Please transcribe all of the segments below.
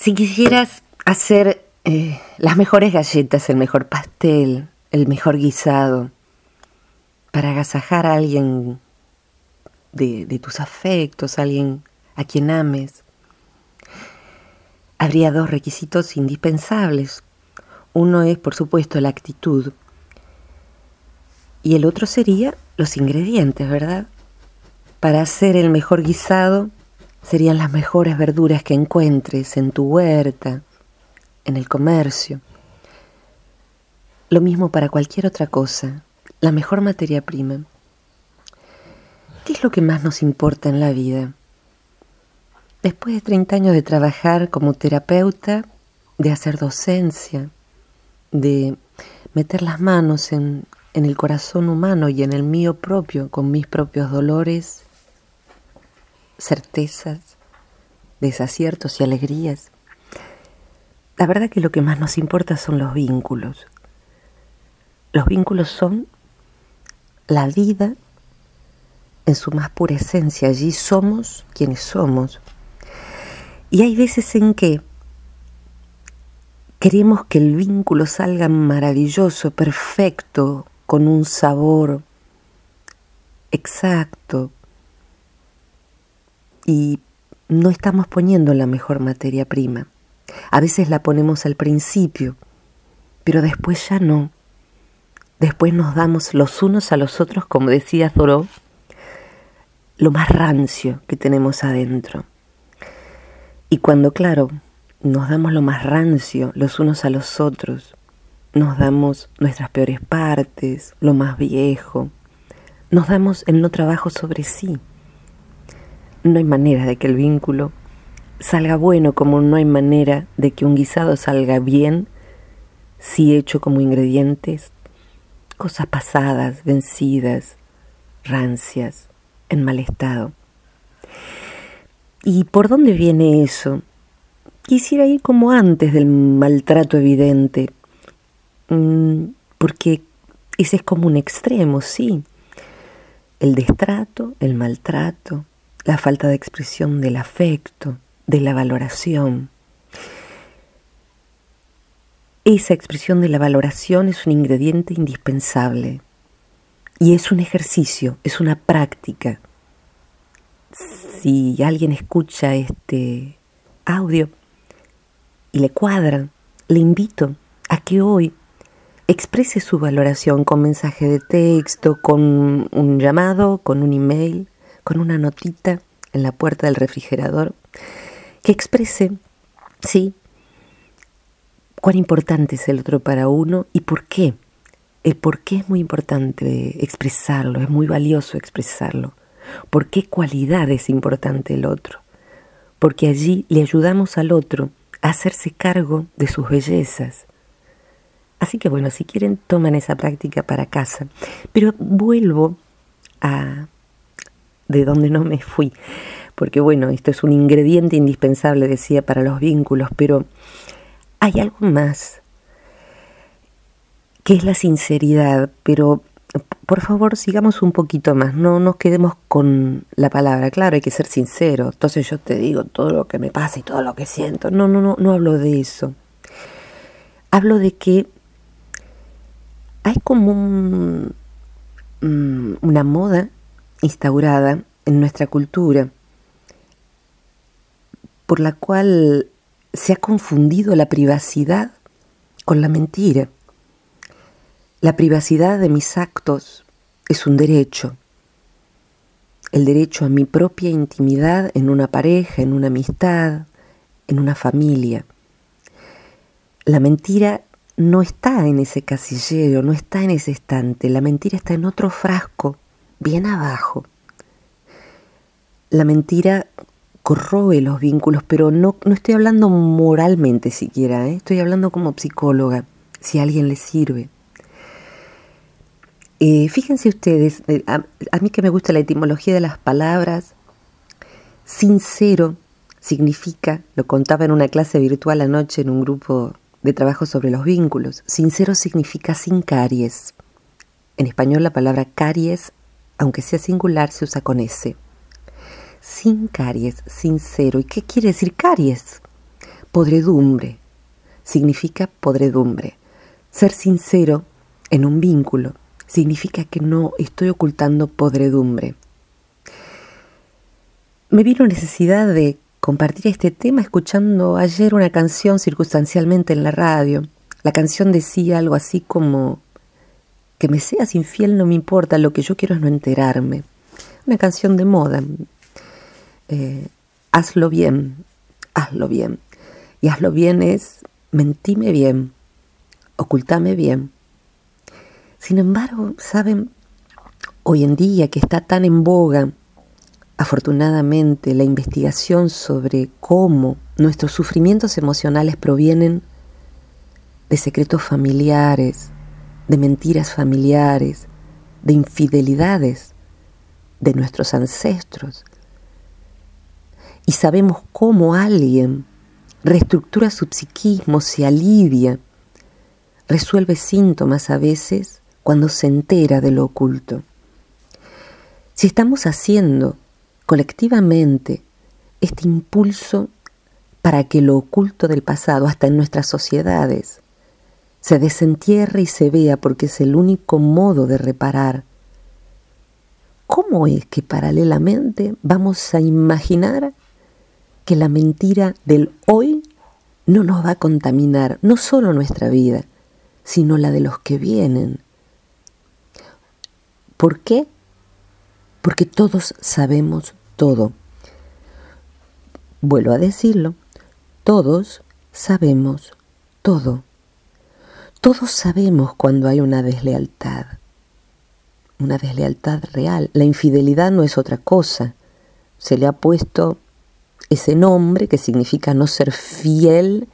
Si quisieras hacer eh, las mejores galletas, el mejor pastel, el mejor guisado, para agasajar a alguien de, de tus afectos, a alguien a quien ames, habría dos requisitos indispensables. Uno es, por supuesto, la actitud y el otro sería los ingredientes, ¿verdad? Para hacer el mejor guisado serían las mejores verduras que encuentres en tu huerta, en el comercio. Lo mismo para cualquier otra cosa, la mejor materia prima. ¿Qué es lo que más nos importa en la vida? Después de 30 años de trabajar como terapeuta, de hacer docencia, de meter las manos en, en el corazón humano y en el mío propio, con mis propios dolores, certezas, desaciertos y alegrías. La verdad que lo que más nos importa son los vínculos. Los vínculos son la vida en su más pura esencia. Allí somos quienes somos. Y hay veces en que queremos que el vínculo salga maravilloso, perfecto, con un sabor exacto, y no estamos poniendo la mejor materia prima. A veces la ponemos al principio, pero después ya no. Después nos damos los unos a los otros, como decía Thoreau, lo más rancio que tenemos adentro. Y cuando, claro, nos damos lo más rancio los unos a los otros, nos damos nuestras peores partes, lo más viejo, nos damos el no trabajo sobre sí. No hay manera de que el vínculo salga bueno como no hay manera de que un guisado salga bien si hecho como ingredientes cosas pasadas, vencidas, rancias, en mal estado. ¿Y por dónde viene eso? Quisiera ir como antes del maltrato evidente, mm, porque ese es como un extremo, sí. El destrato, el maltrato, la falta de expresión del afecto, de la valoración. Esa expresión de la valoración es un ingrediente indispensable y es un ejercicio, es una práctica. Si alguien escucha este audio y le cuadra, le invito a que hoy exprese su valoración con mensaje de texto, con un llamado, con un email, con una notita en la puerta del refrigerador que exprese, sí, cuán importante es el otro para uno y por qué. El por qué es muy importante expresarlo, es muy valioso expresarlo. ¿Por qué cualidad es importante el otro? Porque allí le ayudamos al otro a hacerse cargo de sus bellezas. Así que bueno, si quieren, toman esa práctica para casa. Pero vuelvo a de donde no me fui. Porque bueno, esto es un ingrediente indispensable, decía, para los vínculos, pero hay algo más, que es la sinceridad, pero por favor sigamos un poquito más, no nos quedemos con la palabra, claro, hay que ser sincero, entonces yo te digo todo lo que me pasa y todo lo que siento, no, no, no, no hablo de eso, hablo de que hay como un, mm, una moda instaurada en nuestra cultura, por la cual se ha confundido la privacidad con la mentira. La privacidad de mis actos es un derecho, el derecho a mi propia intimidad en una pareja, en una amistad, en una familia. La mentira no está en ese casillero, no está en ese estante, la mentira está en otro frasco bien abajo. La mentira corroe los vínculos, pero no, no estoy hablando moralmente siquiera, ¿eh? estoy hablando como psicóloga, si a alguien le sirve. Eh, fíjense ustedes, eh, a, a mí que me gusta la etimología de las palabras, sincero significa, lo contaba en una clase virtual anoche en un grupo de trabajo sobre los vínculos, sincero significa sin caries. En español la palabra caries aunque sea singular, se usa con S. Sin caries, sincero. ¿Y qué quiere decir caries? podredumbre, significa podredumbre. Ser sincero en un vínculo significa que no estoy ocultando podredumbre. Me vino necesidad de compartir este tema escuchando ayer una canción circunstancialmente en la radio. La canción decía algo así como que me seas infiel no me importa, lo que yo quiero es no enterarme. Una canción de moda. Eh, hazlo bien, hazlo bien. Y hazlo bien es mentime bien, ocultame bien. Sin embargo, saben, hoy en día que está tan en boga, afortunadamente, la investigación sobre cómo nuestros sufrimientos emocionales provienen de secretos familiares, de mentiras familiares, de infidelidades de nuestros ancestros. Y sabemos cómo alguien reestructura su psiquismo, se alivia resuelve síntomas a veces cuando se entera de lo oculto. Si estamos haciendo colectivamente este impulso para que lo oculto del pasado, hasta en nuestras sociedades, se desentierre y se vea porque es el único modo de reparar. ¿Cómo es que paralelamente vamos a imaginar que la mentira del hoy no nos va a contaminar no solo nuestra vida, sino la de los que vienen. ¿Por qué? Porque todos sabemos todo. Vuelvo a decirlo, todos sabemos todo. Todos sabemos cuando hay una deslealtad, una deslealtad real. La infidelidad no es otra cosa. Se le ha puesto ese nombre que significa no ser fiel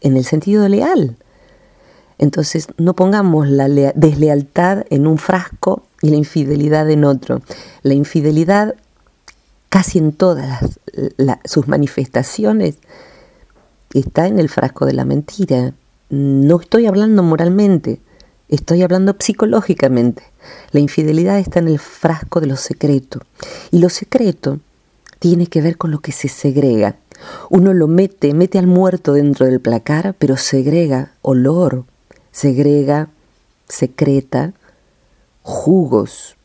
en el sentido de leal. Entonces no pongamos la deslealtad en un frasco y la infidelidad en otro. La infidelidad casi en todas sus manifestaciones está en el frasco de la mentira. No estoy hablando moralmente, estoy hablando psicológicamente. La infidelidad está en el frasco de lo secreto. Y lo secreto tiene que ver con lo que se segrega. Uno lo mete, mete al muerto dentro del placar, pero segrega olor, segrega, secreta, jugos.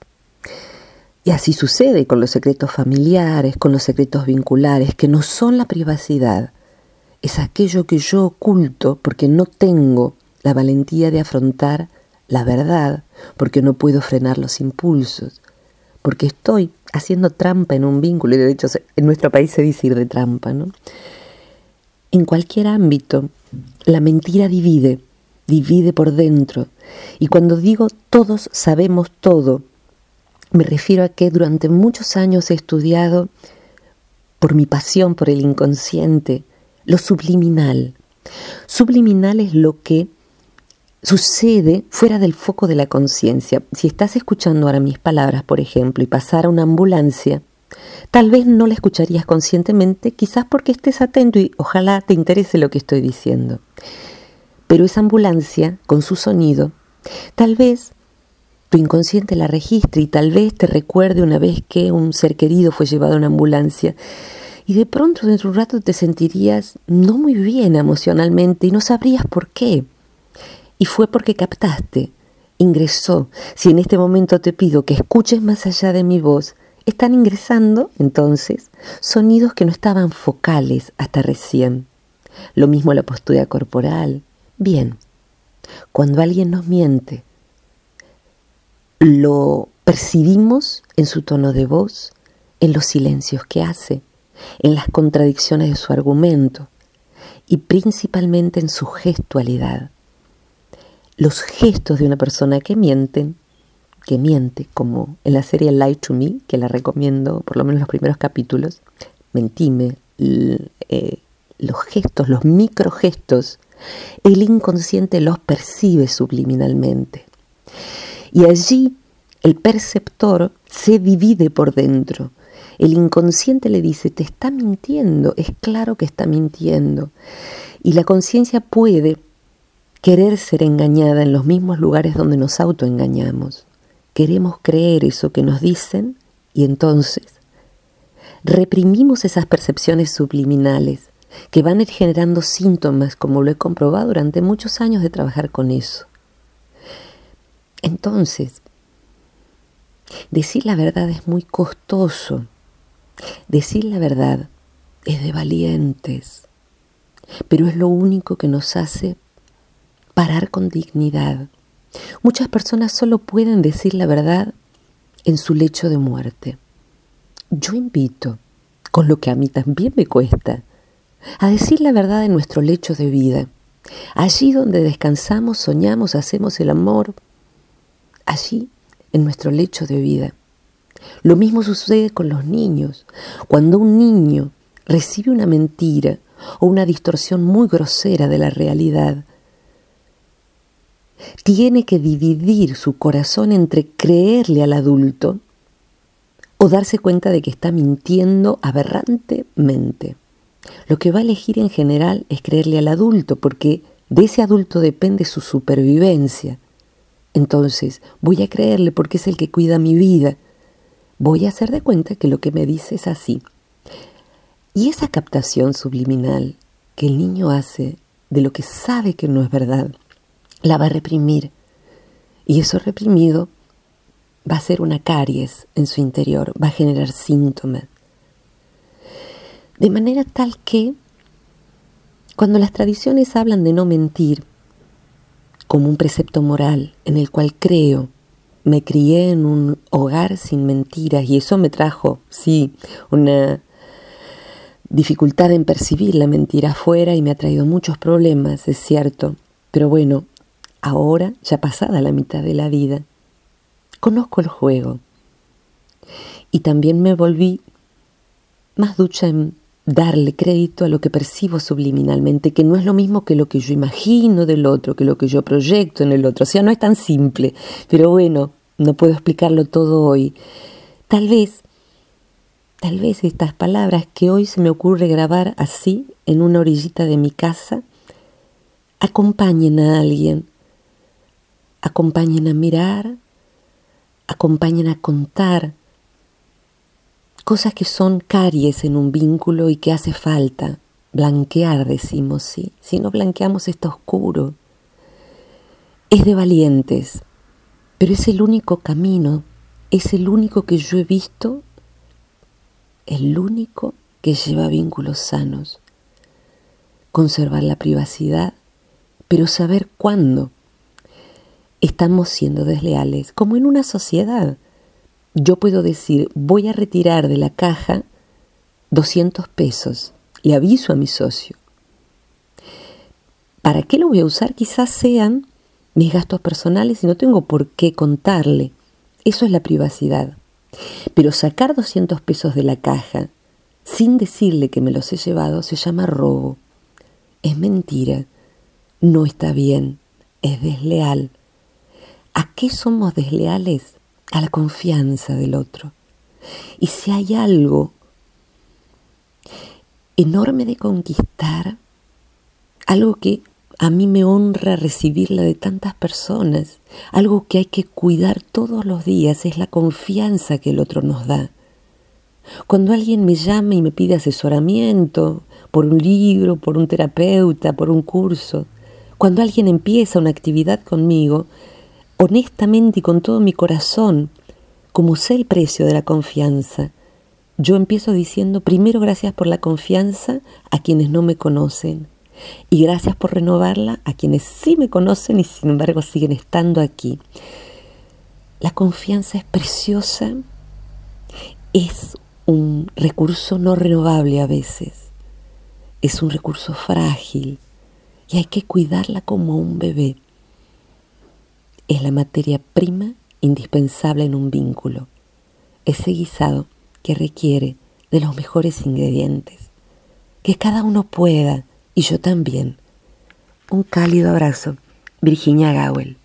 Y así sucede con los secretos familiares, con los secretos vinculares, que no son la privacidad, es aquello que yo oculto porque no tengo la valentía de afrontar la verdad, porque no puedo frenar los impulsos, porque estoy haciendo trampa en un vínculo, y de hecho en nuestro país se dice ir de trampa, ¿no? En cualquier ámbito, la mentira divide, divide por dentro. Y cuando digo todos sabemos todo, me refiero a que durante muchos años he estudiado, por mi pasión por el inconsciente, lo subliminal. Subliminal es lo que sucede fuera del foco de la conciencia. Si estás escuchando ahora mis palabras, por ejemplo, y pasara una ambulancia, tal vez no la escucharías conscientemente, quizás porque estés atento y ojalá te interese lo que estoy diciendo. Pero esa ambulancia, con su sonido, tal vez tu inconsciente la registre y tal vez te recuerde una vez que un ser querido fue llevado a una ambulancia. Y de pronto dentro de un rato te sentirías no muy bien emocionalmente y no sabrías por qué. Y fue porque captaste, ingresó. Si en este momento te pido que escuches más allá de mi voz, están ingresando entonces sonidos que no estaban focales hasta recién. Lo mismo la postura corporal, Bien, cuando alguien nos miente, lo percibimos en su tono de voz, en los silencios que hace, en las contradicciones de su argumento y principalmente en su gestualidad. Los gestos de una persona que miente, que miente, como en la serie Lie to Me, que la recomiendo por lo menos los primeros capítulos, mentime, eh, los gestos, los microgestos el inconsciente los percibe subliminalmente. Y allí el perceptor se divide por dentro. El inconsciente le dice, te está mintiendo, es claro que está mintiendo. Y la conciencia puede querer ser engañada en los mismos lugares donde nos autoengañamos. Queremos creer eso que nos dicen y entonces reprimimos esas percepciones subliminales que van a ir generando síntomas, como lo he comprobado durante muchos años de trabajar con eso. Entonces, decir la verdad es muy costoso. Decir la verdad es de valientes, pero es lo único que nos hace parar con dignidad. Muchas personas solo pueden decir la verdad en su lecho de muerte. Yo invito, con lo que a mí también me cuesta, a decir la verdad en nuestro lecho de vida, allí donde descansamos, soñamos, hacemos el amor, allí en nuestro lecho de vida. Lo mismo sucede con los niños. Cuando un niño recibe una mentira o una distorsión muy grosera de la realidad, tiene que dividir su corazón entre creerle al adulto o darse cuenta de que está mintiendo aberrantemente. Lo que va a elegir en general es creerle al adulto, porque de ese adulto depende su supervivencia. Entonces, voy a creerle porque es el que cuida mi vida. Voy a hacer de cuenta que lo que me dice es así. Y esa captación subliminal que el niño hace de lo que sabe que no es verdad, la va a reprimir. Y eso reprimido va a ser una caries en su interior, va a generar síntomas. De manera tal que cuando las tradiciones hablan de no mentir como un precepto moral en el cual creo, me crié en un hogar sin mentiras y eso me trajo, sí, una dificultad en percibir la mentira afuera y me ha traído muchos problemas, es cierto, pero bueno, ahora ya pasada la mitad de la vida, conozco el juego. Y también me volví más ducha en darle crédito a lo que percibo subliminalmente, que no es lo mismo que lo que yo imagino del otro, que lo que yo proyecto en el otro. O sea, no es tan simple, pero bueno, no puedo explicarlo todo hoy. Tal vez, tal vez estas palabras que hoy se me ocurre grabar así, en una orillita de mi casa, acompañen a alguien, acompañen a mirar, acompañen a contar, cosas que son caries en un vínculo y que hace falta blanquear, decimos, ¿sí? Si no blanqueamos está oscuro. Es de valientes, pero es el único camino, es el único que yo he visto, el único que lleva vínculos sanos. Conservar la privacidad, pero saber cuándo estamos siendo desleales, como en una sociedad yo puedo decir, voy a retirar de la caja 200 pesos, le aviso a mi socio. ¿Para qué lo voy a usar? Quizás sean mis gastos personales y no tengo por qué contarle. Eso es la privacidad. Pero sacar 200 pesos de la caja sin decirle que me los he llevado se llama robo. Es mentira. No está bien. Es desleal. ¿A qué somos desleales? A la confianza del otro. Y si hay algo enorme de conquistar, algo que a mí me honra recibirla de tantas personas, algo que hay que cuidar todos los días, es la confianza que el otro nos da. Cuando alguien me llama y me pide asesoramiento por un libro, por un terapeuta, por un curso, cuando alguien empieza una actividad conmigo, honestamente y con todo mi corazón, como sé el precio de la confianza, yo empiezo diciendo primero gracias por la confianza a quienes no me conocen y gracias por renovarla a quienes sí me conocen y sin embargo siguen estando aquí. La confianza es preciosa, es un recurso no renovable a veces, es un recurso frágil y hay que cuidarla como un bebé es la materia prima indispensable en un vínculo, ese guisado que requiere de los mejores ingredientes, que cada uno pueda, y yo también. Un cálido abrazo, Virginia Gawel.